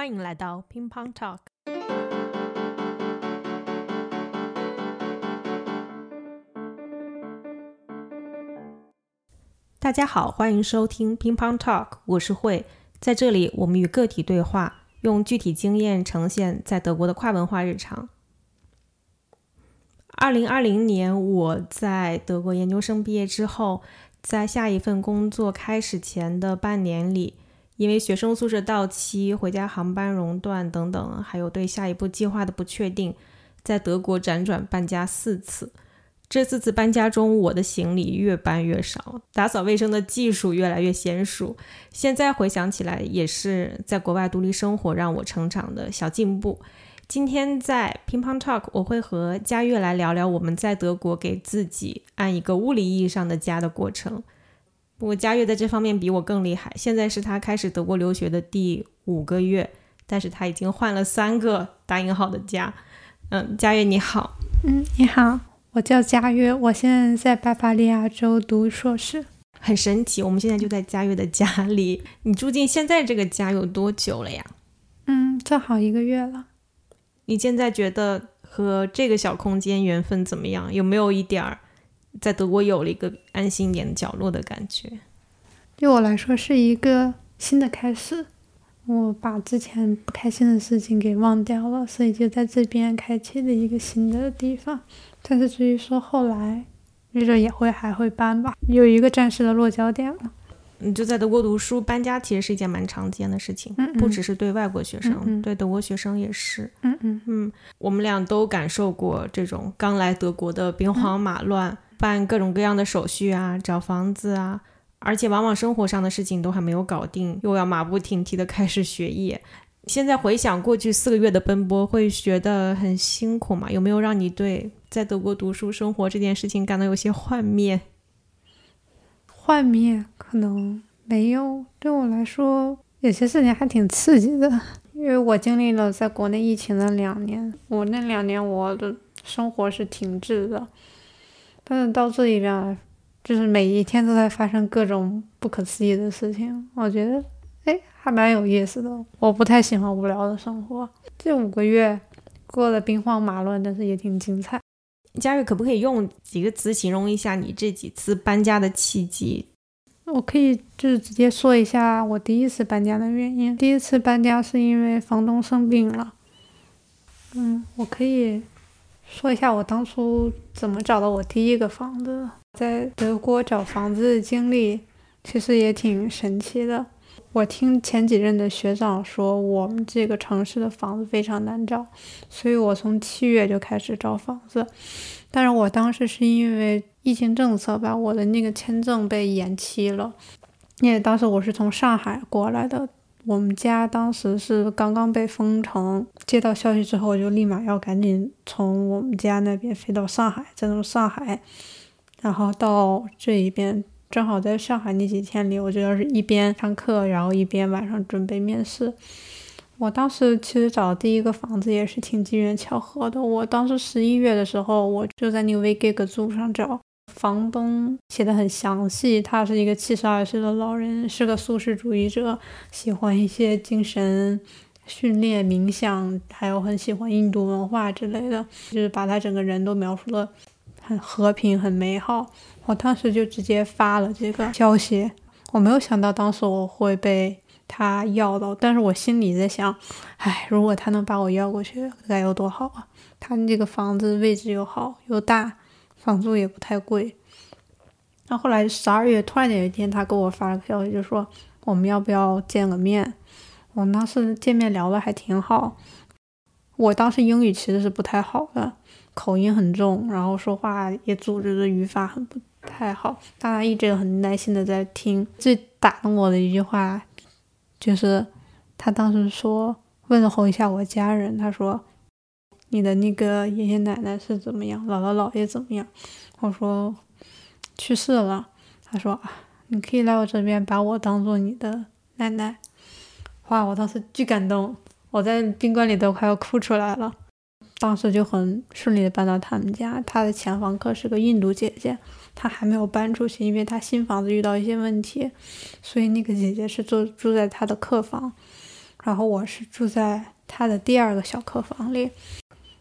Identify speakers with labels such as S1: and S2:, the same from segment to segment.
S1: 欢迎来到乒乓 Talk。大家好，欢迎收听乒乓 Talk，我是慧，在这里我们与个体对话，用具体经验呈现在德国的跨文化日常。二零二零年，我在德国研究生毕业之后，在下一份工作开始前的半年里，因为学生宿舍到期、回家航班熔断等等，还有对下一步计划的不确定，在德国辗转搬家四次。这四次搬家中，我的行李越搬越少，打扫卫生的技术越来越娴熟。现在回想起来，也是在国外独立生活让我成长的小进步。今天在乒乓 Talk，我会和佳悦来聊聊我们在德国给自己按一个物理意义上的家的过程。不过佳悦在这方面比我更厉害，现在是他开始德国留学的第五个月，但是他已经换了三个答应好的家。嗯，佳悦你好。
S2: 嗯，你好，我叫佳悦，我现在在巴伐利亚州读硕士。
S1: 很神奇，我们现在就在佳悦的家里。你住进现在这个家有多久了呀？
S2: 嗯，正好一个月了。
S1: 你现在觉得和这个小空间缘分怎么样？有没有一点儿在德国有了一个安心一点的角落的感觉？
S2: 对我来说是一个新的开始，我把之前不开心的事情给忘掉了，所以就在这边开启了一个新的地方。但是至于说后来，没准也会还会搬吧，有一个暂时的落脚点了。
S1: 你就在德国读书，搬家其实是一件蛮常见的事情，
S2: 嗯嗯
S1: 不只是对外国学生，对德国学生也是。
S2: 嗯嗯
S1: 嗯，我们俩都感受过这种刚来德国的兵荒马乱，办各种各样的手续啊，找房子啊，而且往往生活上的事情都还没有搞定，又要马不停蹄的开始学业。现在回想过去四个月的奔波，会觉得很辛苦吗？有没有让你对在德国读书生活这件事情感到有些幻灭？
S2: 幻灭可能没有，对我来说有些事情还挺刺激的，因为我经历了在国内疫情的两年，我那两年我的生活是停滞的，但是到这里边来，就是每一天都在发生各种不可思议的事情，我觉得哎还蛮有意思的。我不太喜欢无聊的生活，这五个月过得兵荒马乱，但是也挺精彩。
S1: 佳瑞，可不可以用几个词形容一下你这几次搬家的契机？
S2: 我可以就是直接说一下我第一次搬家的原因。第一次搬家是因为房东生病了。嗯，我可以说一下我当初怎么找到我第一个房子。在德国找房子的经历其实也挺神奇的。我听前几任的学长说，我们这个城市的房子非常难找，所以我从七月就开始找房子。但是我当时是因为疫情政策吧，我的那个签证被延期了。因为当时我是从上海过来的，我们家当时是刚刚被封城，接到消息之后，我就立马要赶紧从我们家那边飞到上海，再从上海，然后到这一边。正好在上海那几天里，我就要是一边上课，然后一边晚上准备面试。我当时其实找第一个房子也是挺机缘巧合的。我当时十一月的时候，我就在那个 WeGig 组上找，房东写的很详细，他是一个七十二岁的老人，是个素食主义者，喜欢一些精神训练、冥想，还有很喜欢印度文化之类的，就是把他整个人都描述的很和平、很美好。我当时就直接发了这个消息，我没有想到当时我会被他要到，但是我心里在想，唉，如果他能把我要过去，该有多好啊！他这个房子位置又好又大，房租也不太贵。那后来十二月突然有一天，他给我发了个消息，就说我们要不要见个面？我们当时见面聊的还挺好，我当时英语其实是不太好的，口音很重，然后说话也组织的语法很不太好。但他一直很耐心的在听。最打动我的一句话，就是他当时说问候一下我家人，他说你的那个爷爷奶奶是怎么样，姥姥姥爷怎么样？我说去世了。他说啊，你可以来我这边把我当做你的奶奶。哇，我当时巨感动，我在宾馆里都快要哭出来了。当时就很顺利的搬到他们家，他的前房客是个印度姐姐，她还没有搬出去，因为她新房子遇到一些问题，所以那个姐姐是住住在她的客房。然后我是住在他的第二个小客房里。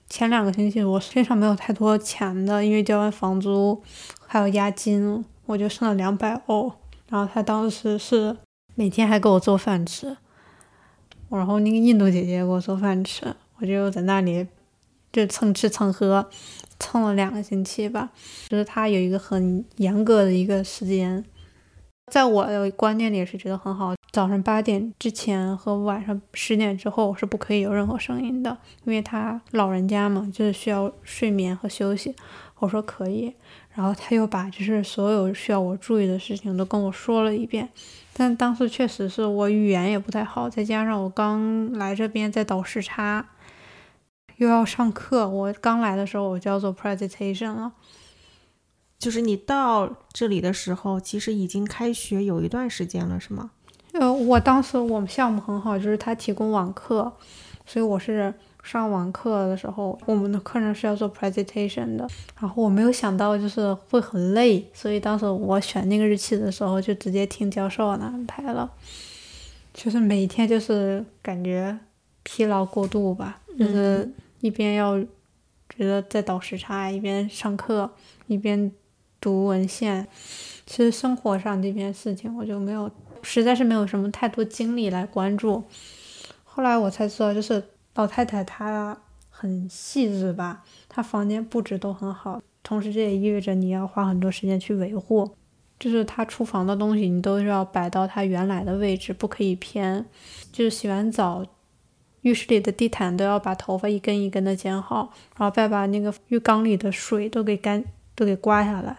S2: 前两个星期我身上没有太多钱的，因为交完房租还有押金，我就剩了两百欧。然后他当时是每天还给我做饭吃，然后那个印度姐姐给我做饭吃，我就在那里就蹭吃蹭喝，蹭了两个星期吧。就是他有一个很严格的一个时间，在我的观念里也是觉得很好。早上八点之前和晚上十点之后是不可以有任何声音的，因为他老人家嘛，就是需要睡眠和休息。我说可以，然后他又把就是所有需要我注意的事情都跟我说了一遍。但当时确实是我语言也不太好，再加上我刚来这边在倒时差，又要上课。我刚来的时候我就要做 presentation 了，
S1: 就是你到这里的时候，其实已经开学有一段时间了，是吗？
S2: 呃，我当时我们项目很好，就是他提供网课，所以我是上网课的时候，我们的课程是要做 presentation 的。然后我没有想到就是会很累，所以当时我选那个日期的时候就直接听教授的安排了。就是每天就是感觉疲劳过度吧，就是一边要觉得在倒时差，一边上课，一边读文献。其实生活上这边事情我就没有。实在是没有什么太多精力来关注。后来我才知道，就是老太太她很细致吧，她房间布置都很好，同时这也意味着你要花很多时间去维护。就是她厨房的东西，你都是要摆到她原来的位置，不可以偏。就是洗完澡，浴室里的地毯都要把头发一根一根的剪好，然后再把那个浴缸里的水都给干都给刮下来。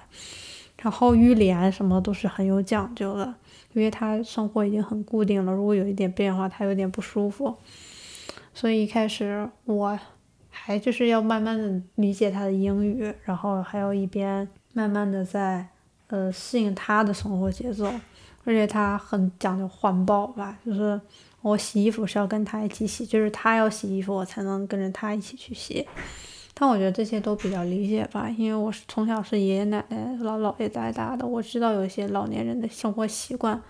S2: 然后浴帘什么都是很有讲究的。因为他生活已经很固定了，如果有一点变化，他有点不舒服，所以一开始我还就是要慢慢的理解他的英语，然后还要一边慢慢的在呃适应他的生活节奏，而且他很讲究环保吧，就是我洗衣服是要跟他一起洗，就是他要洗衣服，我才能跟着他一起去洗。但我觉得这些都比较理解吧，因为我是从小是爷爷奶奶、姥姥爷带大的，我知道有一些老年人的生活习惯，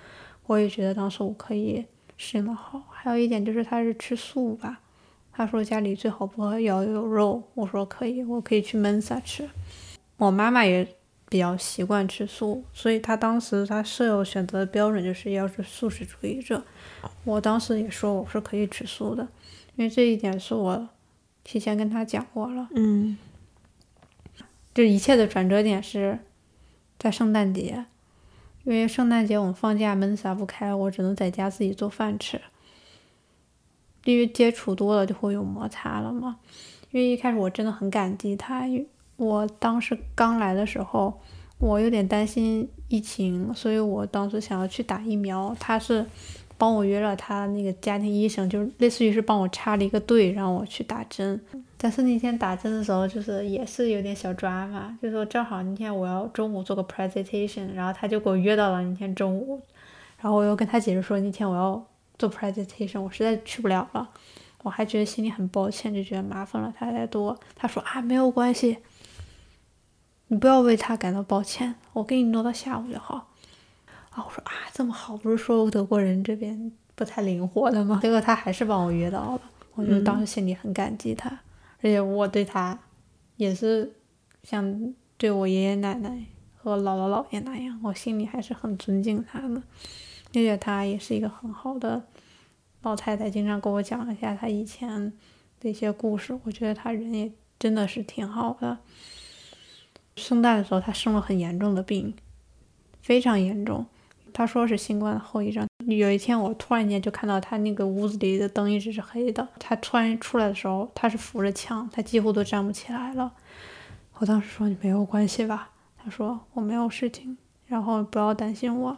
S2: 我也觉得当时我可以适应的好。还有一点就是他是吃素吧，他说家里最好不要有肉，我说可以，我可以去焖撒吃。我妈妈也比较习惯吃素，所以她当时她舍友选择的标准就是要是素食主义者。我当时也说我是可以吃素的，因为这一点是我。提前跟他讲过了，
S1: 嗯，
S2: 就一切的转折点是在圣诞节，因为圣诞节我们放假门撒不开，我只能在家自己做饭吃。因为接触多了就会有摩擦了嘛。因为一开始我真的很感激他，我当时刚来的时候，我有点担心疫情，所以我当时想要去打疫苗，他是。帮我约了他那个家庭医生，就是类似于是帮我插了一个队，让我去打针。但是那天打针的时候，就是也是有点小抓嘛，就说正好那天我要中午做个 presentation，然后他就给我约到了那天中午，然后我又跟他解释说那天我要做 presentation，我实在去不了了，我还觉得心里很抱歉，就觉得麻烦了他太多。他说啊没有关系，你不要为他感到抱歉，我给你挪到下午就好。啊，我说啊，这么好，不是说德国人这边不太灵活的吗？结果他还是帮我约到了，我就当时心里很感激他，而且我对他也是像对我爷爷奶奶和姥姥姥爷那样，我心里还是很尊敬他的。而且他也是一个很好的老太太，经常跟我讲一下他以前的一些故事，我觉得他人也真的是挺好的。圣诞的时候，他生了很严重的病，非常严重。他说是新冠的后遗症。有一天，我突然间就看到他那个屋子里的灯一直是黑的。他突然出来的时候，他是扶着墙，他几乎都站不起来了。我当时说：“你没有关系吧？”他说：“我没有事情，然后不要担心我。”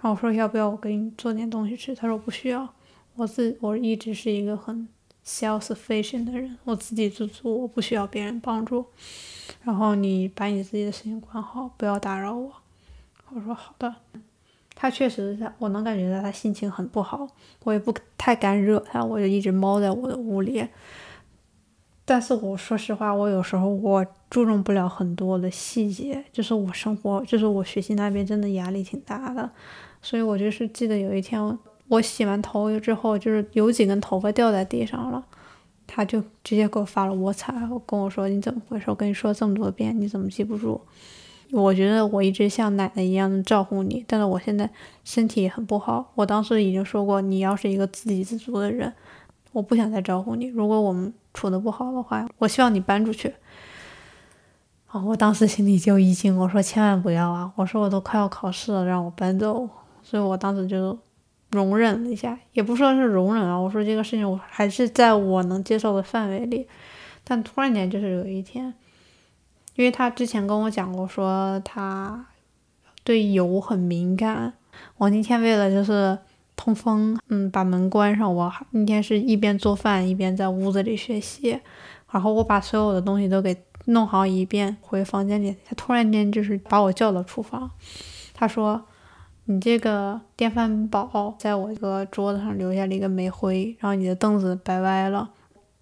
S2: 然后我说：“要不要我给你做点东西吃？”他说：“不需要，我自我一直是一个很 self-sufficient 的人，我自给自足，我不需要别人帮助。然后你把你自己的事情管好，不要打扰我。”我说好的，他确实他，我能感觉到他心情很不好，我也不太敢惹他，我就一直猫在我的屋里。但是我说实话，我有时候我注重不了很多的细节，就是我生活，就是我学习那边真的压力挺大的，所以我就是记得有一天，我洗完头之后，就是有几根头发掉在地上了，他就直接给我发了我擦，跟我说你怎么回事？我跟你说这么多遍，你怎么记不住？我觉得我一直像奶奶一样的照顾你，但是我现在身体很不好。我当时已经说过，你要是一个自给自足的人，我不想再照顾你。如果我们处的不好的话，我希望你搬出去。啊，我当时心里就一惊，我说千万不要啊！我说我都快要考试了，让我搬走。所以我当时就容忍了一下，也不说是容忍啊，我说这个事情我还是在我能接受的范围里。但突然间就是有一天。因为他之前跟我讲过，说他对油很敏感。我那天为了就是通风，嗯，把门关上。我那天是一边做饭一边在屋子里学习，然后我把所有的东西都给弄好一遍，回房间里。他突然间就是把我叫到厨房，他说：“你这个电饭煲在我这个桌子上留下了一个煤灰，然后你的凳子摆歪了，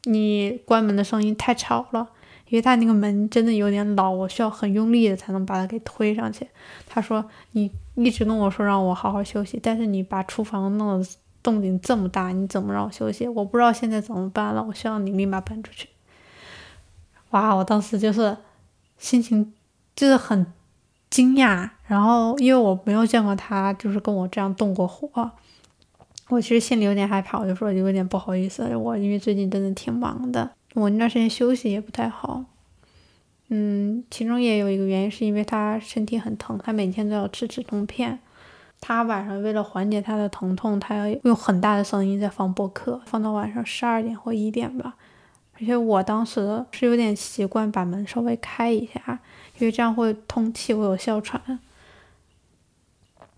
S2: 你关门的声音太吵了。”因为他那个门真的有点老，我需要很用力的才能把它给推上去。他说：“你一直跟我说让我好好休息，但是你把厨房弄得动静这么大，你怎么让我休息？我不知道现在怎么办了。我希望你立马搬出去。”哇！我当时就是心情就是很惊讶，然后因为我没有见过他就是跟我这样动过火，我其实心里有点害怕，我就说有点不好意思，我因为最近真的挺忙的。我那段时间休息也不太好，嗯，其中也有一个原因是因为他身体很疼，他每天都要吃止痛片。他晚上为了缓解他的疼痛，他要用很大的声音在放播客，放到晚上十二点或一点吧。而且我当时是有点习惯把门稍微开一下，因为这样会通气，会有哮喘。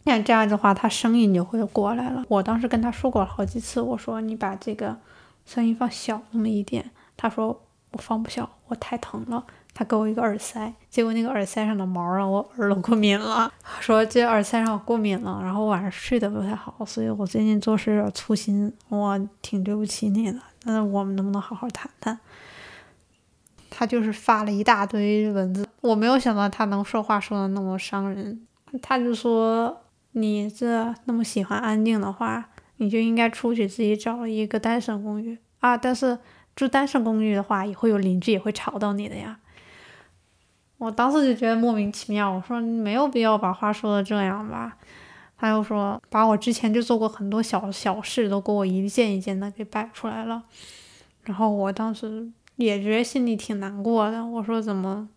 S2: 那这样的话，他声音就会过来了。我当时跟他说过好几次，我说你把这个声音放小那么一点。他说我放不下，我太疼了。他给我一个耳塞，结果那个耳塞上的毛让我耳朵过敏了。说这耳塞让我过敏了，然后晚上睡得不太好，所以我最近做事有点粗心，我挺对不起你的。那我们能不能好好谈谈？他就是发了一大堆文字，我没有想到他能说话说的那么伤人。他就说你这那么喜欢安静的话，你就应该出去自己找一个单身公寓啊，但是。住单身公寓的话，也会有邻居也会吵到你的呀。我当时就觉得莫名其妙，我说没有必要把话说的这样吧。他又说把我之前就做过很多小小事都给我一件一件的给摆出来了。然后我当时也觉得心里挺难过的。我说怎么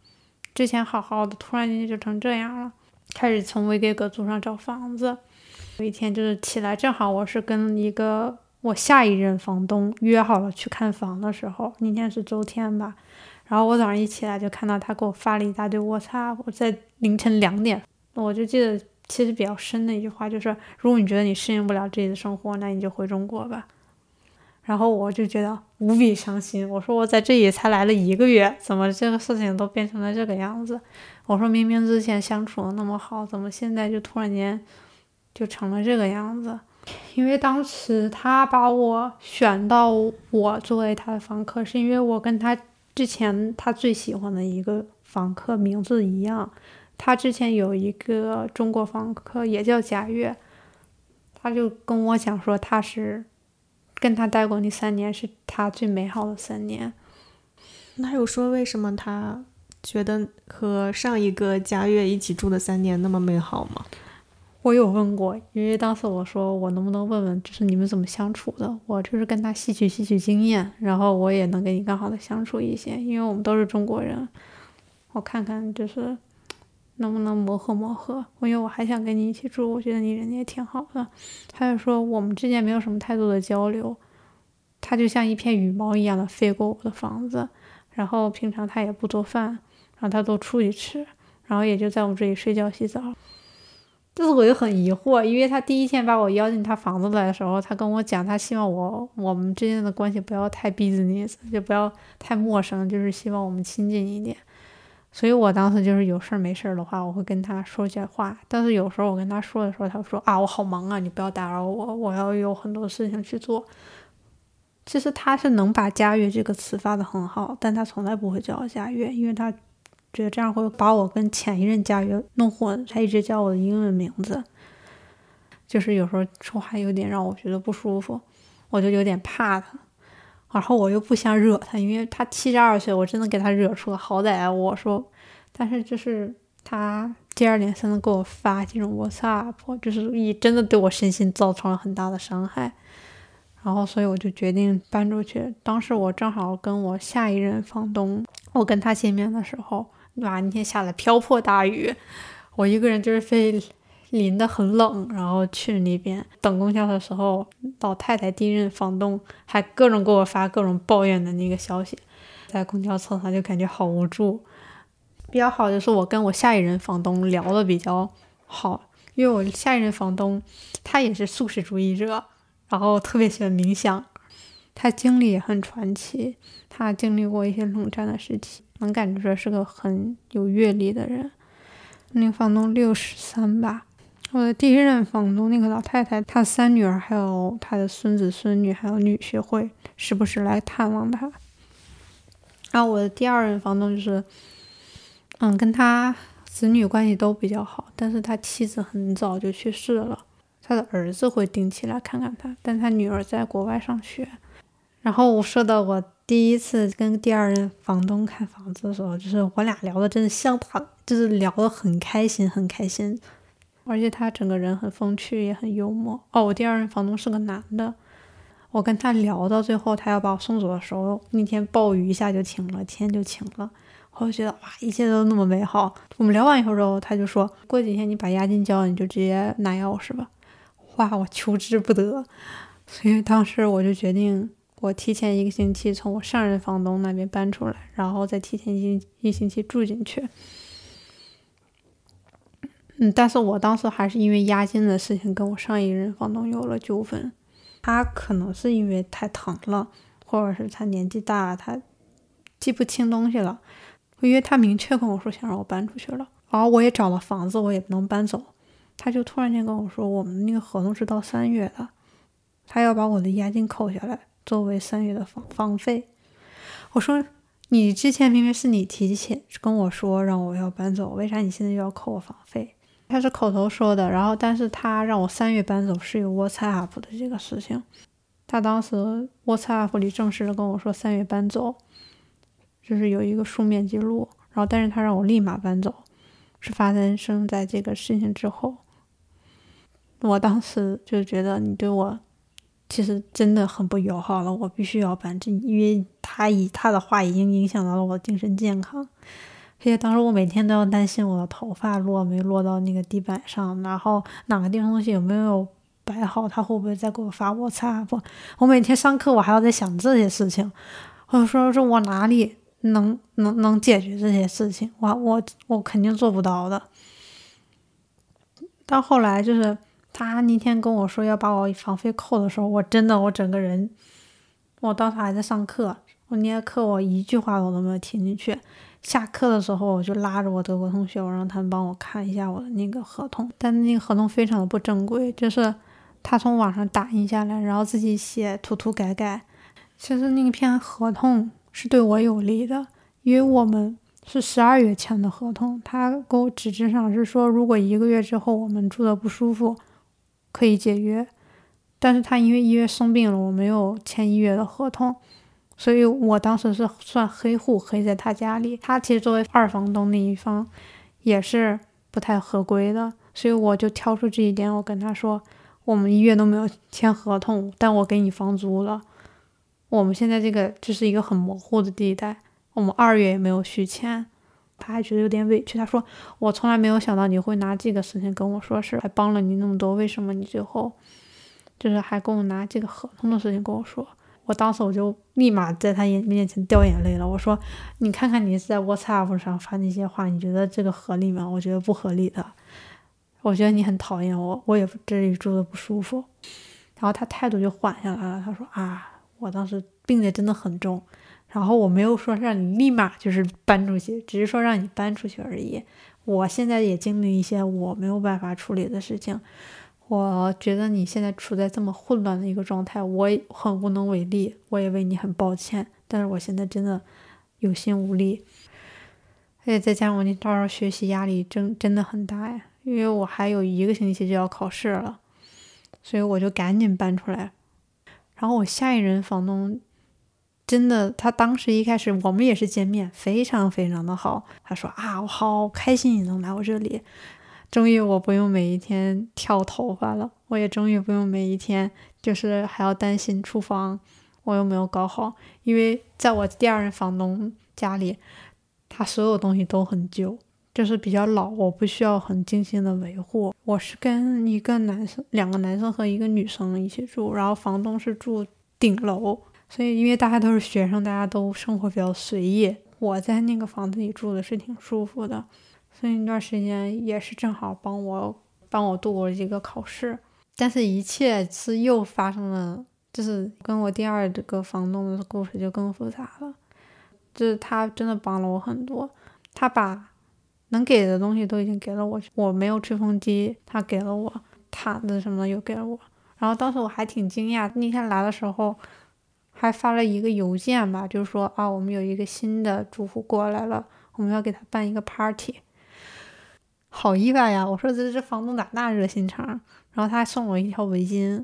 S2: 之前好好的，突然间就成这样了？开始从维给格租上找房子。有一天就是起来，正好我是跟一个。我下一任房东约好了去看房的时候，那天是周天吧，然后我早上一起来就看到他给我发了一大堆我擦，我在凌晨两点，我就记得其实比较深的一句话就是，如果你觉得你适应不了这里的生活，那你就回中国吧。然后我就觉得无比伤心，我说我在这里才来了一个月，怎么这个事情都变成了这个样子？我说明明之前相处的那么好，怎么现在就突然间就成了这个样子？因为当时他把我选到我作为他的房客，是因为我跟他之前他最喜欢的一个房客名字一样。他之前有一个中国房客也叫贾悦，他就跟我讲说他是跟他待过那三年是他最美好的三年。
S1: 那有说为什么他觉得和上一个贾月一起住的三年那么美好吗？
S2: 我有问过，因为当时我说我能不能问问，就是你们怎么相处的？我就是跟他吸取吸取经验，然后我也能跟你更好的相处一些，因为我们都是中国人，我看看就是能不能磨合磨合。因为我还想跟你一起住，我觉得你人也挺好的。他就说我们之间没有什么太多的交流，他就像一片羽毛一样的飞过我的房子，然后平常他也不做饭，然后他都出去吃，然后也就在我这里睡觉洗澡。但是我就很疑惑，因为他第一天把我邀进他房子来的时候，他跟我讲，他希望我我们之间的关系不要太 business，就不要太陌生，就是希望我们亲近一点。所以我当时就是有事儿没事儿的话，我会跟他说些话。但是有时候我跟他说的时候，他说啊，我好忙啊，你不要打扰我，我要有很多事情去做。其实他是能把“家悦”这个词发的很好，但他从来不会叫我家悦，因为他。觉得这样会把我跟前一任家约弄混，他一直叫我的英文名字。就是有时候说话有点让我觉得不舒服，我就有点怕他。然后我又不想惹他，因为他七十二岁，我真的给他惹出了好歹我说，但是就是他接二连三的给我发这种 WhatsApp，就是以真的对我身心造成了很大的伤害。然后所以我就决定搬出去。当时我正好跟我下一任房东，我跟他见面的时候，哇，那天下了瓢泼大雨，我一个人就是非。淋得很冷，然后去那边等公交的时候，老太太第一任房东还各种给我发各种抱怨的那个消息，在公交车上就感觉好无助。比较好就是我跟我下一任房东聊的比较好，因为我下一任房东他也是素食主义者，然后特别喜欢冥想，他经历也很传奇，他经历过一些冷战的时期，能感觉出来是个很有阅历的人。那个房东六十三吧。我的第一任房东那个老太太，她三女儿还有她的孙子孙女还有女婿会时不时来探望她。然后我的第二任房东就是，嗯，跟他子女关系都比较好，但是他妻子很早就去世了，他的儿子会定期来看看他，但他女儿在国外上学。然后我说到我第一次跟第二任房东看房子的时候，就是我俩聊的真的相谈，就是聊的很开心，很开心。而且他整个人很风趣，也很幽默。哦，我第二任房东是个男的。我跟他聊到最后，他要把我送走的时候，那天暴雨一下就停了，天就晴了。我就觉得哇，一切都那么美好。我们聊完以后之后，他就说过几天你把押金交了，你就直接拿钥匙吧。哇，我求之不得。所以当时我就决定，我提前一个星期从我上任房东那边搬出来，然后再提前一一星期住进去。嗯，但是我当时还是因为押金的事情跟我上一任房东有了纠纷。他可能是因为太疼了，或者是他年纪大了，他记不清东西了。因为他明确跟我说想让我搬出去了，然后我也找了房子，我也不能搬走。他就突然间跟我说，我们那个合同是到三月的，他要把我的押金扣下来作为三月的房房费。我说，你之前明明是你提前跟我说让我要搬走，为啥你现在又要扣我房费？他是口头说的，然后但是他让我三月搬走是有 WhatsApp 的这个事情，他当时 WhatsApp 里正式的跟我说三月搬走，就是有一个书面记录，然后但是他让我立马搬走，是发生在这个事情之后，我当时就觉得你对我其实真的很不友好了，我必须要搬，这因为他以他的话已经影响到了我的精神健康。而且当时我每天都要担心我的头发落没落到那个地板上，然后哪个地方东西有没有摆好，他会不会再给我发我擦不？我每天上课我还要在想这些事情，我说说我哪里能能能解决这些事情？我我我肯定做不到的。到后来就是他那天跟我说要把我房费扣的时候，我真的我整个人，我当时还在上课，我那节课我一句话我都没有听进去。下课的时候，我就拉着我德国同学，我让他们帮我看一下我的那个合同。但那个合同非常的不正规，就是他从网上打印下来，然后自己写，涂涂改改。其实那篇合同是对我有利的，因为我们是十二月签的合同，他给我纸质上是说，如果一个月之后我们住的不舒服，可以解约。但是他因为一月生病了，我没有签一月的合同。所以我当时是算黑户，黑在他家里。他其实作为二房东那一方，也是不太合规的。所以我就挑出这一点，我跟他说，我们一月都没有签合同，但我给你房租了。我们现在这个就是一个很模糊的地带，我们二月也没有续签。他还觉得有点委屈，他说我从来没有想到你会拿这个事情跟我说事，还帮了你那么多，为什么你最后就是还跟我拿这个合同的事情跟我说？我当时我就立马在他眼面前掉眼泪了。我说：“你看看你在 WhatsApp 上发那些话，你觉得这个合理吗？我觉得不合理的。我觉得你很讨厌我，我也这里住的不舒服。”然后他态度就缓下来了。他说：“啊，我当时病得真的很重，然后我没有说让你立马就是搬出去，只是说让你搬出去而已。我现在也经历一些我没有办法处理的事情。”我觉得你现在处在这么混乱的一个状态，我很无能为力，我也为你很抱歉。但是我现在真的有心无力，而且再加上我那到时候学习压力真真的很大呀，因为我还有一个星期就要考试了。所以我就赶紧搬出来。然后我下一任房东真的，他当时一开始我们也是见面，非常非常的好。他说啊，我好开心你能来我这里，终于我不用每一天挑头发了，我也终于不用每一天就是还要担心厨房我有没有搞好，因为在我第二任房东家里，他所有东西都很旧。就是比较老，我不需要很精心的维护。我是跟一个男生、两个男生和一个女生一起住，然后房东是住顶楼，所以因为大家都是学生，大家都生活比较随意。我在那个房子里住的是挺舒服的，所以那段时间也是正好帮我帮我度过了这个考试。但是，一切是又发生了，就是跟我第二个房东的故事就更复杂了。就是他真的帮了我很多，他把。能给的东西都已经给了我，我没有吹风机，他给了我毯子什么的又给了我。然后当时我还挺惊讶，那天来的时候还发了一个邮件吧，就是说啊，我们有一个新的住户过来了，我们要给他办一个 party。好意外呀！我说这这房东咋那热心肠？然后他还送我一条围巾，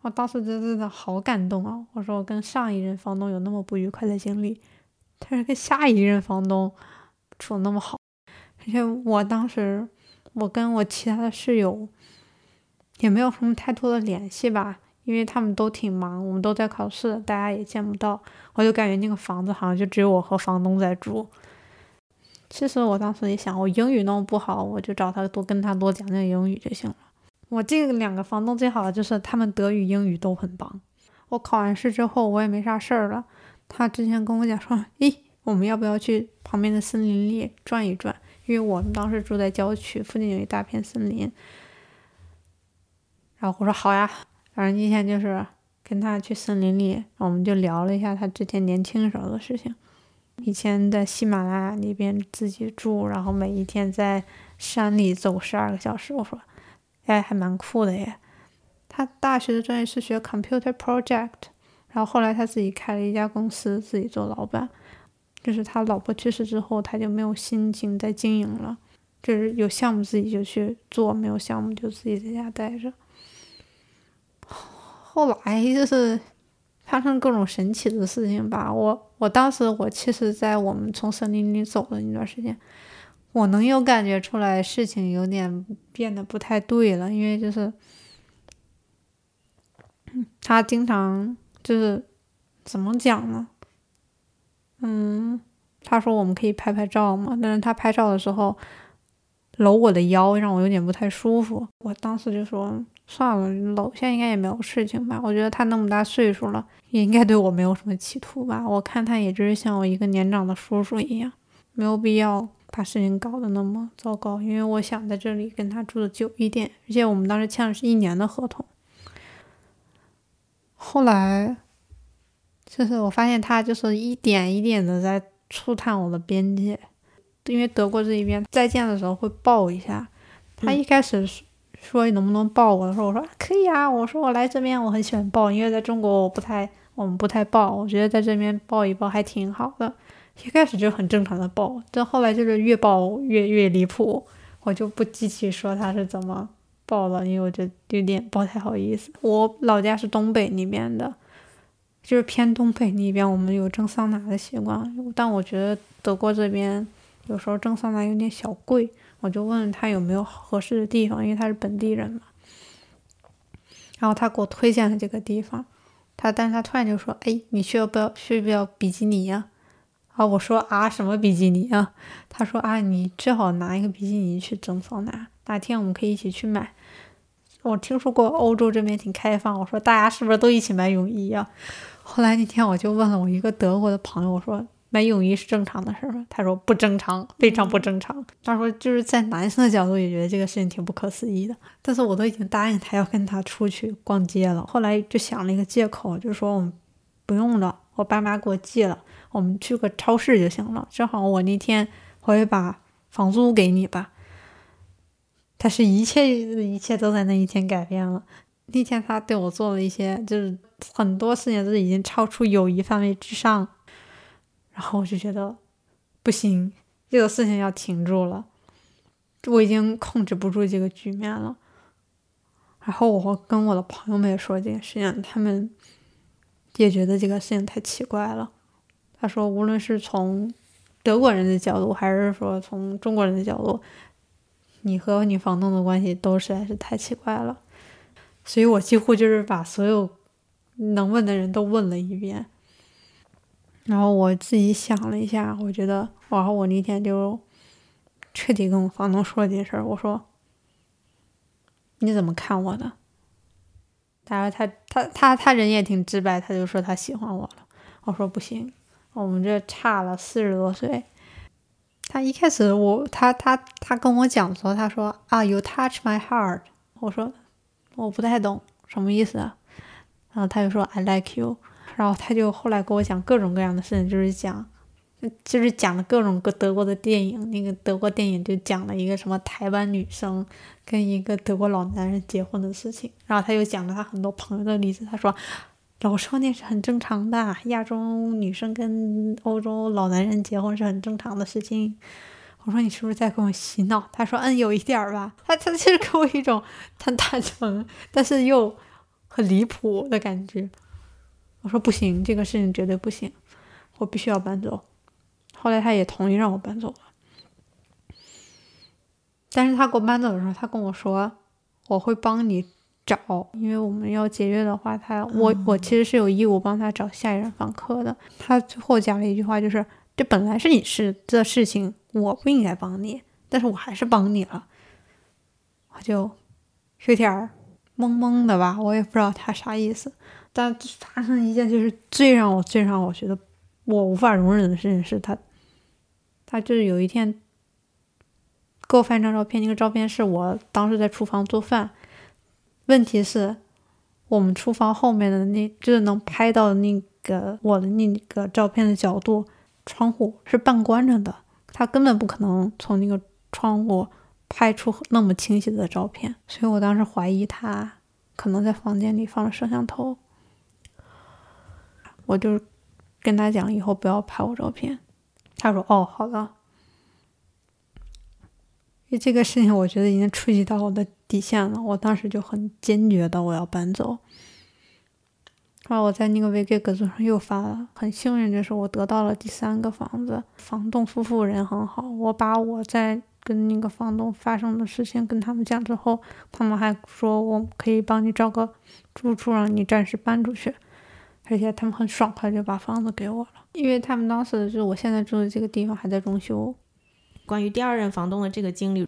S2: 我当时真真的好感动啊！我说我跟上一任房东有那么不愉快的经历，但是跟下一任房东处那么好。而且我当时，我跟我其他的室友也没有什么太多的联系吧，因为他们都挺忙，我们都在考试，大家也见不到。我就感觉那个房子好像就只有我和房东在住。其实我当时也想，我英语弄不好，我就找他多跟他多讲讲英语就行了。我这两个房东最好的就是他们德语、英语都很棒。我考完试之后，我也没啥事儿了。他之前跟我讲说，诶，我们要不要去旁边的森林里转一转？因为我们当时住在郊区，附近有一大片森林，然后我说好呀，反正今天就是跟他去森林里，我们就聊了一下他之前年轻时候的事情，以前在喜马拉雅那边自己住，然后每一天在山里走十二个小时，我说，哎，还蛮酷的耶。他大学的专业是学 computer project，然后后来他自己开了一家公司，自己做老板。就是他老婆去世之后，他就没有心情再经营了。就是有项目自己就去做，没有项目就自己在家待着。后来就是发生各种神奇的事情吧。我我当时我其实，在我们从森林里走的那段时间，我能有感觉出来事情有点变得不太对了，因为就是他经常就是怎么讲呢？嗯，他说我们可以拍拍照嘛，但是他拍照的时候搂我的腰，让我有点不太舒服。我当时就说算了，搂下应该也没有事情吧。我觉得他那么大岁数了，也应该对我没有什么企图吧。我看他也就是像我一个年长的叔叔一样，没有必要把事情搞得那么糟糕。因为我想在这里跟他住的久一点，而且我们当时签的是一年的合同。后来。就是我发现他就是一点一点的在触探我的边界，因为德国这一边再见的时候会抱一下。他一开始说你能不能抱我的时候，我说可以啊。我说我来这边我很喜欢抱，因为在中国我不太我们不太抱，我觉得在这边抱一抱还挺好的。一开始就很正常的抱，但后来就是越抱越越离谱，我就不具体说他是怎么抱了，因为我觉得有点不太好意思。我老家是东北那边的。就是偏东北那边，我们有蒸桑拿的习惯，但我觉得德国这边有时候蒸桑拿有点小贵，我就问他有没有合适的地方，因为他是本地人嘛。然后他给我推荐了这个地方，他但是他突然就说：“哎，你需要不要需不要比基尼呀？”啊，我说啊，什么比基尼啊？他说啊，你最好拿一个比基尼去蒸桑拿，哪天我们可以一起去买。我听说过欧洲这边挺开放，我说大家是不是都一起买泳衣呀？后来那天我就问了我一个德国的朋友，我说买泳衣是正常的事吗？他说不正常，非常不正常。他说就是在男生的角度也觉得这个事情挺不可思议的。但是我都已经答应他要跟他出去逛街了。后来就想了一个借口，就说我们不用了，我爸妈给我寄了，我们去个超市就行了。正好我那天会把房租给你吧。他是一切一切都在那一天改变了。那天他对我做了一些，就是很多事情都已经超出友谊范围之上，然后我就觉得不行，这个事情要停住了，我已经控制不住这个局面了。然后我跟我的朋友们也说这件事情，他们也觉得这个事情太奇怪了。他说，无论是从德国人的角度，还是说从中国人的角度，你和你房东的关系都实在是太奇怪了。所以我几乎就是把所有能问的人都问了一遍。然后我自己想了一下，我觉得，然后我那天就彻底跟我房东说了这事儿。我说：“你怎么看我的？”他说：“他他他他人也挺直白，他就说他喜欢我了。”我说：“不行。”我们这差了四十多岁。他一开始我他他他跟我讲的时候，他说啊，You touch my heart。我说我不太懂什么意思啊。然后他就说 I like you。然后他就后来跟我讲各种各样的事情，就是讲就是讲了各种各德国的电影。那个德国电影就讲了一个什么台湾女生跟一个德国老男人结婚的事情。然后他又讲了他很多朋友的例子。他说。老说那是很正常的，亚洲女生跟欧洲老男人结婚是很正常的事情。我说你是不是在跟我洗脑？他说嗯，有一点儿吧。他他其实给我一种 很坦诚，但是又很离谱的感觉。我说不行，这个事情绝对不行，我必须要搬走。后来他也同意让我搬走了。但是他给我搬走的时候，他跟我说我会帮你。找，因为我们要节约的话，他我我其实是有义务帮他找下一任房客的。他最后讲了一句话，就是这本来是你事的事情，我不应该帮你，但是我还是帮你了。我就有点懵懵的吧，我也不知道他啥意思。但发生一件就是最让我最让我觉得我无法容忍的事情是他，他就是有一天给我发一张照片，那个照片是我当时在厨房做饭。问题是，我们厨房后面的那，就是能拍到那个我的那个照片的角度，窗户是半关着的，他根本不可能从那个窗户拍出那么清晰的照片，所以我当时怀疑他可能在房间里放了摄像头。我就跟他讲，以后不要拍我照片。他说：“哦，好的。”因为这个事情我觉得已经触及到我的底线了，我当时就很坚决的我要搬走。然后我在那个 VK 格子上又发了，很幸运就是我得到了第三个房子，房东夫妇人很好，我把我在跟那个房东发生的事情跟他们讲之后，他们还说我可以帮你找个住处让你暂时搬出去，而且他们很爽快就把房子给我了，因为他们当时就是我现在住的这个地方还在装修。
S1: 关于第二任房东的这个经历，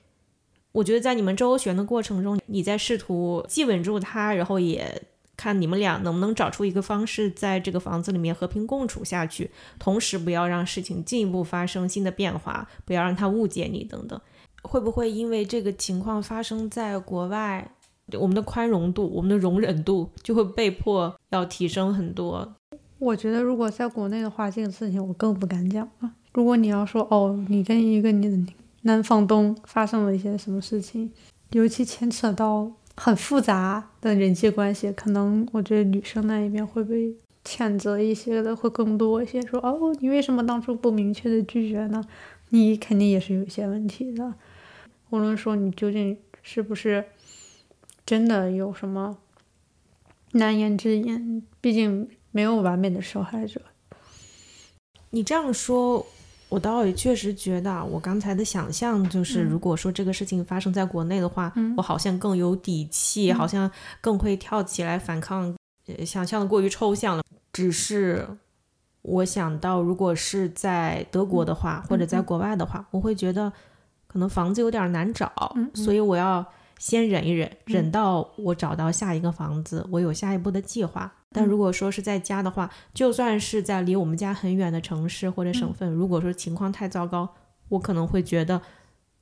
S1: 我觉得在你们周旋的过程中，你在试图既稳住他，然后也看你们俩能不能找出一个方式，在这个房子里面和平共处下去，同时不要让事情进一步发生新的变化，不要让他误解你等等。会不会因为这个情况发生在国外，我们的宽容度、我们的容忍度就会被迫要提升很多？
S2: 我觉得如果在国内的话，这个事情我更不敢讲了。如果你要说哦，你跟一个你的男房东发生了一些什么事情，尤其牵扯到很复杂的人际关系，可能我觉得女生那一边会被谴责一些的会更多一些。说哦，你为什么当初不明确的拒绝呢？你肯定也是有一些问题的。无论说你究竟是不是真的有什么难言之隐，毕竟没有完美的受害者。
S1: 你这样说。我倒也确实觉得，我刚才的想象就是，如果说这个事情发生在国内的话，我好像更有底气，好像更会跳起来反抗。想象的过于抽象了。只是我想到，如果是在德国的话，或者在国外的话，我会觉得可能房子有点难找，所以我要先忍一忍，忍到我找到下一个房子，我有下一步的计划。但如果说是在家的话，就算是在离我们家很远的城市或者省份，如果说情况太糟糕，我可能会觉得，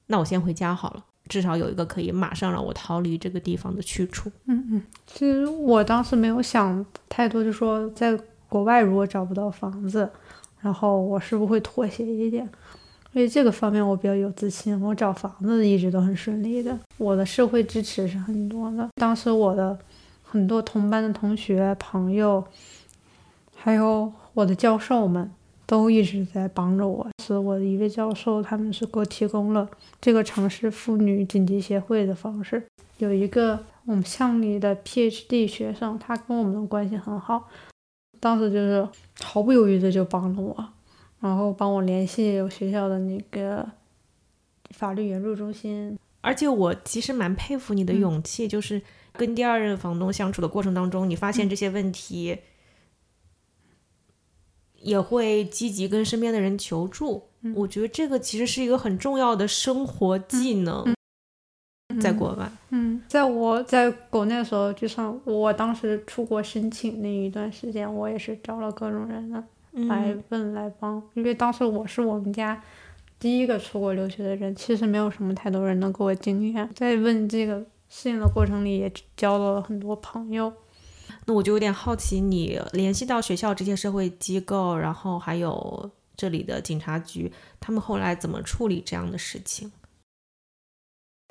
S1: 那我先回家好了，至少有一个可以马上让我逃离这个地方的去处。
S2: 嗯嗯，其实我当时没有想太多，就说在国外如果找不到房子，然后我是不是会妥协一点？所以这个方面我比较有自信，我找房子一直都很顺利的，我的社会支持是很多的。当时我的。很多同班的同学、朋友，还有我的教授们，都一直在帮着我。是我的一位教授，他们是给我提供了这个城市妇女紧急协会的方式。有一个我们乡里的 PhD 学生，他跟我们的关系很好，当时就是毫不犹豫的就帮了我，然后帮我联系学校的那个法律援助中心。
S1: 而且我其实蛮佩服你的勇气，就是跟第二任房东相处的过程当中，你发现这些问题，也会积极跟身边的人求助。我觉得这个其实是一个很重要的生活技能。在国外，
S2: 嗯，在我在国内的时候，就像我当时出国申请那一段时间，我也是找了各种人来问来帮，因为当时我是我们家第一个出国留学的人，其实没有什么太多人能给我经验。在问这个事情的过程里，也交到了很多朋友。
S1: 那我就有点好奇，你联系到学校这些社会机构，然后还有这里的警察局，他们后来怎么处理这样的事情？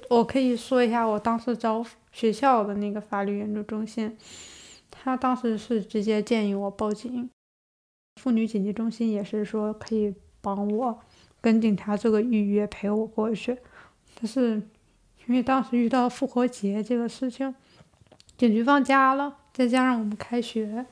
S2: 我可以说一下，我当时找学校的那个法律援助中心，他当时是直接建议我报警。妇女紧急中心也是说可以帮我跟警察做个预约，陪我过去。但是因为当时遇到复活节这个事情，警局放假了，再加上我们开学，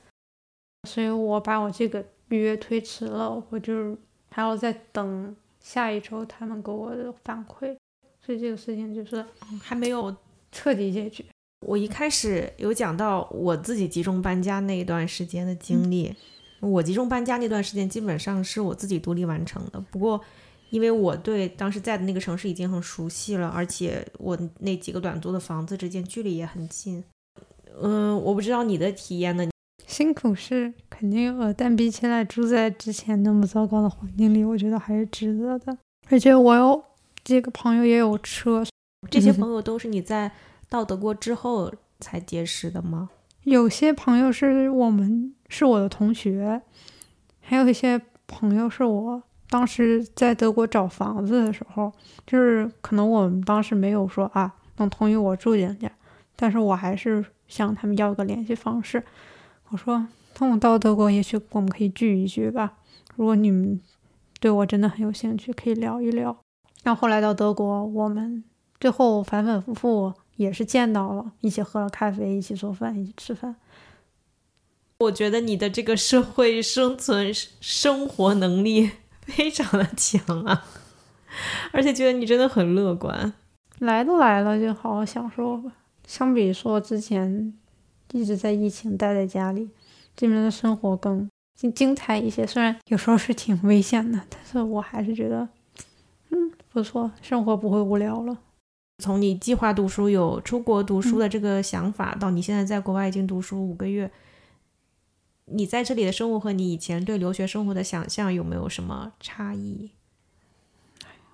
S2: 所以我把我这个预约推迟了。我就还要再等下一周他们给我的反馈。所以这个事情就是
S1: 还没有
S2: 彻底解决。
S1: 我一开始有讲到我自己集中搬家那一段时间的经历，我集中搬家那段时间基本上是我自己独立完成的。不过，因为我对当时在的那个城市已经很熟悉了，而且我那几个短租的房子之间距离也很近。嗯，我不知道你的体验呢。
S2: 辛苦是肯定有，但比起来住在之前那么糟糕的环境里，我觉得还是值得的。而且我有。这个朋友也有车，
S1: 这些朋友都是你在到德国之后才结识的吗？
S2: 有些朋友是我们是我的同学，还有一些朋友是我当时在德国找房子的时候，就是可能我们当时没有说啊能同意我住进去，但是我还是向他们要个联系方式。我说等我到德国，也许我们可以聚一聚吧。如果你们对我真的很有兴趣，可以聊一聊。然后后来到德国，我们最后反反复复也是见到了，一起喝了咖啡，一起做饭，一起吃饭。
S1: 我觉得你的这个社会生存生活能力 非常的强啊，而且觉得你真的很乐观。
S2: 来都来了，就好好享受吧。相比说之前一直在疫情待在家里，这边的生活更精精彩一些。虽然有时候是挺危险的，但是我还是觉得。嗯，不错，生活不会无聊了。
S1: 从你计划读书、有出国读书的这个想法，到你现在在国外已经读书五个月，你在这里的生活和你以前对留学生活的想象有没有什么差异？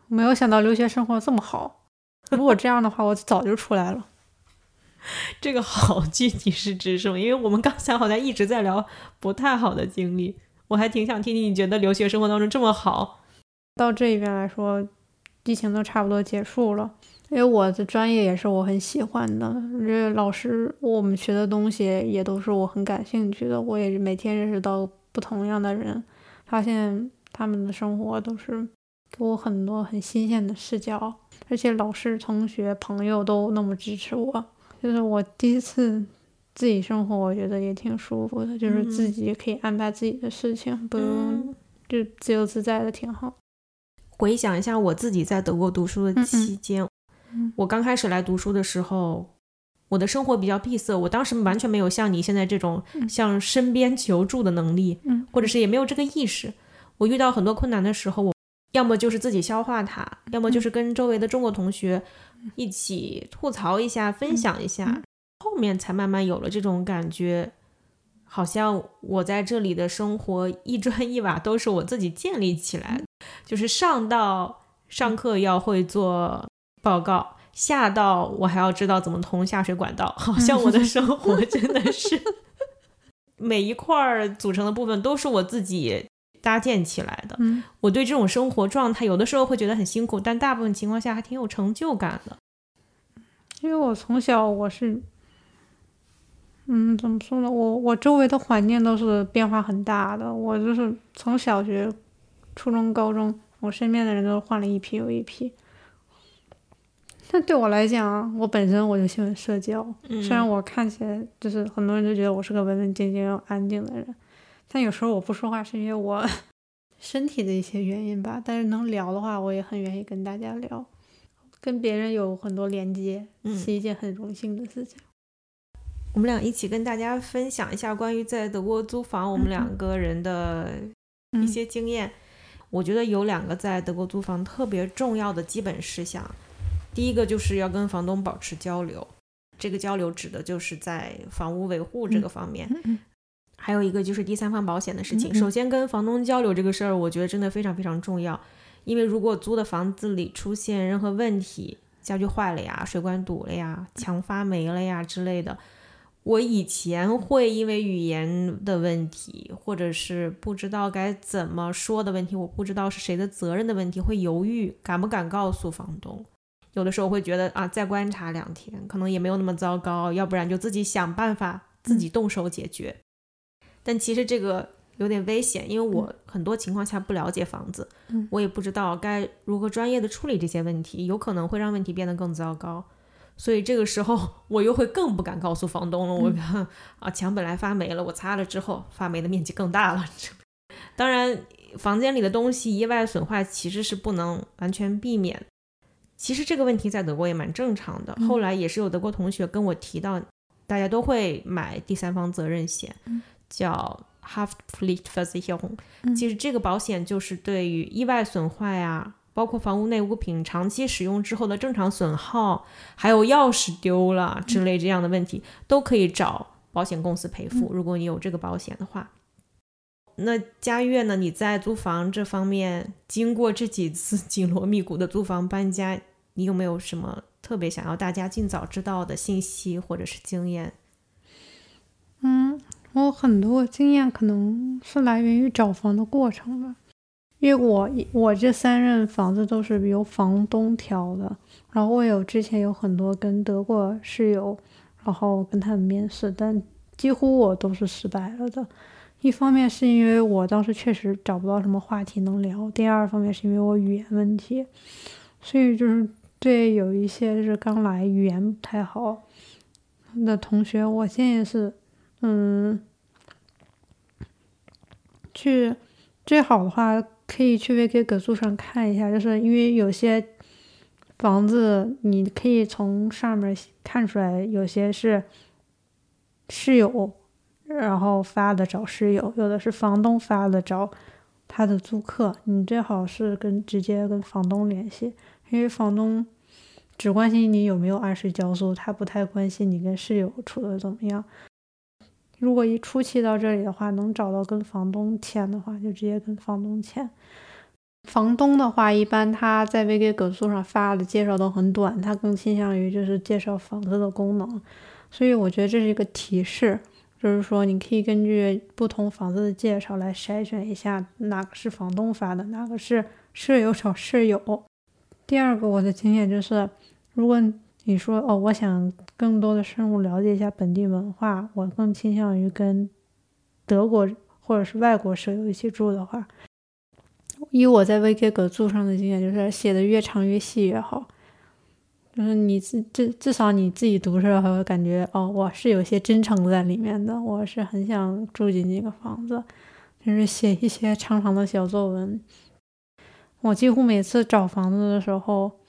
S2: 没有想到留学生活这么好。如果这样的话，我早就出来了。
S1: 这个好具体是指什么？因为我们刚才好像一直在聊不太好的经历，我还挺想听听你觉得留学生活当中这么好。
S2: 到这边来说，疫情都差不多结束了，因为我的专业也是我很喜欢的，这老师我们学的东西也都是我很感兴趣的。我也每天认识到不同样的人，发现他们的生活都是给我很多很新鲜的视角，而且老师、同学、朋友都那么支持我。就是我第一次自己生活，我觉得也挺舒服的，就是自己可以安排自己的事情，不用就自由自在的，挺好。
S1: 回想一下我自己在德国读书的期间，我刚开始来读书的时候，我的生活比较闭塞，我当时完全没有像你现在这种向身边求助的能力，或者是也没有这个意识。我遇到很多困难的时候，我要么就是自己消化它，要么就是跟周围的中国同学一起吐槽一下、分享一下，后面才慢慢有了这种感觉。好像我在这里的生活一砖一瓦都是我自己建立起来的，就是上到上课要会做报告，下到我还要知道怎么通下水管道，好像我的生活真的是 每一块组成的部分都是我自己搭建起来的。我对这种生活状态有的时候会觉得很辛苦，但大部分情况下还挺有成就感的。
S2: 因为我从小我是。嗯，怎么说呢？我我周围的环境都是变化很大的。我就是从小学、初中、高中，我身边的人都换了一批又一批。但对我来讲，我本身我就喜欢社交，虽然我看起来就是很多人都觉得我是个文文静静又安静的人，但有时候我不说话是因为我 身体的一些原因吧。但是能聊的话，我也很愿意跟大家聊，跟别人有很多连接，是一件很荣幸的事情。
S1: 我们俩一起跟大家分享一下关于在德国租房我们两个人的一些经验。我觉得有两个在德国租房特别重要的基本事项。第一个就是要跟房东保持交流，这个交流指的就是在房屋维护这个方面。还有一个就是第三方保险的事情。首先跟房东交流这个事儿，我觉得真的非常非常重要，因为如果租的房子里出现任何问题，家具坏了呀、水管堵了呀、墙发霉了呀之类的，我以前会因为语言的问题，或者是不知道该怎么说的问题，我不知道是谁的责任的问题，会犹豫敢不敢告诉房东。有的时候会觉得啊，再观察两天，可能也没有那么糟糕，要不然就自己想办法，自己动手解决。但其实这个有点危险，因为我很多情况下不了解房子，我也不知道该如何专业的处理这些问题，有可能会让问题变得更糟糕。所以这个时候我又会更不敢告诉房东了。我 啊，墙本来发霉了，我擦了之后，发霉的面积更大了。当然，房间里的东西意外损坏其实是不能完全避免。其实这个问题在德国也蛮正常的。后来也是有德国同学跟我提到，大家都会买第三方责任险，叫 Haftpflichtversicherung。其实这个保险就是对于意外损坏啊，包括房屋内物品长期使用之后的正常损耗，还有钥匙丢了之类这样的问题，都可以找保险公司赔付。如果你有这个保险的话，那佳悦呢？你在租房这方面，经过这几次紧锣密鼓的租房搬家。你有没有什么特别想要大家尽早知道的信息或者是经验？
S2: 嗯，我很多经验可能是来源于找房的过程吧，因为我我这三任房子都是由房东挑的，然后我有之前有很多跟德国室友，然后跟他们面试，但几乎我都是失败了的。一方面是因为我当时确实找不到什么话题能聊，第二方面是因为我语言问题，所以就是。对，有一些就是刚来语言不太好的同学，我建议是，嗯，去最好的话可以去 v k 格租上看一下，就是因为有些房子你可以从上面看出来，有些是室友然后发的找室友，有的是房东发的找他的租客，你最好是跟直接跟房东联系。因为房东只关心你有没有按时交租，他不太关心你跟室友处的怎么样。如果一初期到这里的话，能找到跟房东签的话，就直接跟房东签。房东的话，一般他在微给葛素上发的介绍都很短，他更倾向于就是介绍房子的功能。所以我觉得这是一个提示，就是说你可以根据不同房子的介绍来筛选一下哪个是房东发的，哪个是室友找室友。第二个，我的经验就是，如果你说哦，我想更多的深入了解一下本地文化，我更倾向于跟德国或者是外国舍友一起住的话，以我在 v k 格住上的经验，就是写的越长越细越好。就是你自至至少你自己读的时候会感觉哦，我是有些真诚在里面的，我是很想住进这个房子，就是写一些长长的小作文。我几乎每次找房子的时候，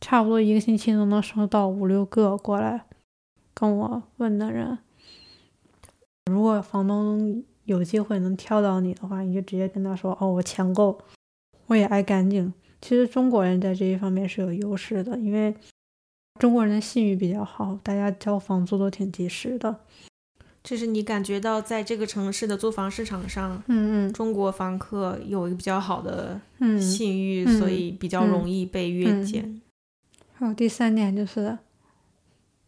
S2: 差不多一个星期都能收到五六个过来跟我问的人。如果房东有机会能挑到你的话，你就直接跟他说：“哦，我钱够，我也爱干净。”其实中国人在这一方面是有优势的，因为中国人的信誉比较好，大家交房租都挺及时的。
S1: 这是你感觉到在这个城市的租房市场上，
S2: 嗯嗯，
S1: 中国房客有一个比较好的信誉，所以比较容易被约见。
S2: 还有第三点就是，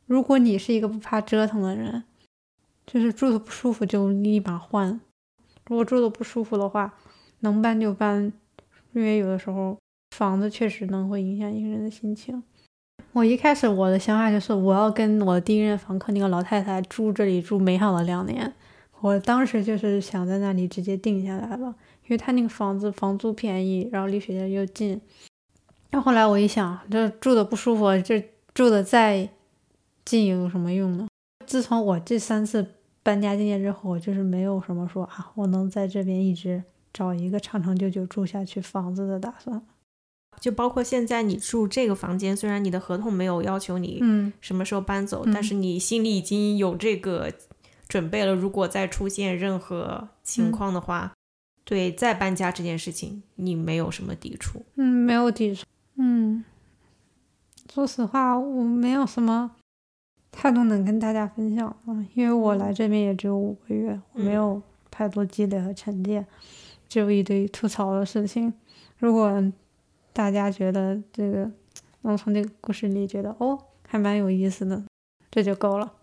S2: 如果你是一个不怕折腾的人，就是住的不舒服就立马换。如果住的不舒服的话，能搬就搬，因为有的时候房子确实能会影响一个人的心情。我一开始我的想法就是我要跟我第一任房客那个老太太住这里住美好的两年，我当时就是想在那里直接定下来了，因为他那个房子房租便宜，然后离学校又近，但后来我一想，这住的不舒服，这住的再近有什么用呢？自从我这三次搬家经验之后，我就是没有什么说啊，我能在这边一直找一个长长久久住下去房子的打算。
S1: 就包括现在你住这个房间，虽然你的合同没有要求你
S2: 嗯
S1: 什么时候搬走，
S2: 嗯
S1: 但是你心里已经有这个准备了。如果再出现任何情
S2: 嗯
S1: 况的话，对再搬家这件事情，你没有什么抵触。
S2: 嗯，没有抵触。嗯，说实话，我没有什么太多能跟大家分享的，因为我来这边也只有五个月，我没
S1: 嗯
S2: 有太多积累和沉淀，只有一堆吐槽的事情。如果大家觉得这个能从这个故事里觉得哦还蛮有意思的，这就够了。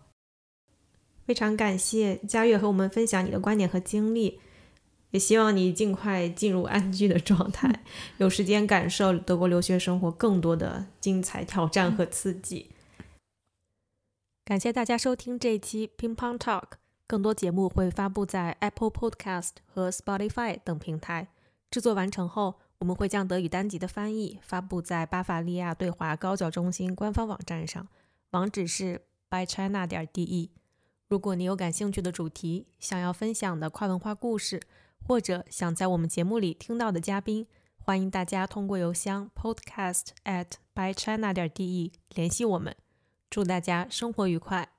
S1: 非常感谢佳悦和我们分享你的观点和经历，也希望你尽快进入安居的状态，有时间感受德国留学生活更多的精彩挑战和刺激。感谢大家收听这一期乒乓 Talk，更多节目会发布在 Apple Podcast 和 Spotify 等平台。制作完成后，我们会将德语单集的翻译发布在巴伐利亚对华高教中心官方网站上，网址是 bychina 点 de。如果你有感兴趣的主题，想要分享的跨文化故事，或者想在我们节目里听到的嘉宾，欢迎大家通过邮箱 podcast at bychina 点 de 联系我们。祝大家生活愉快！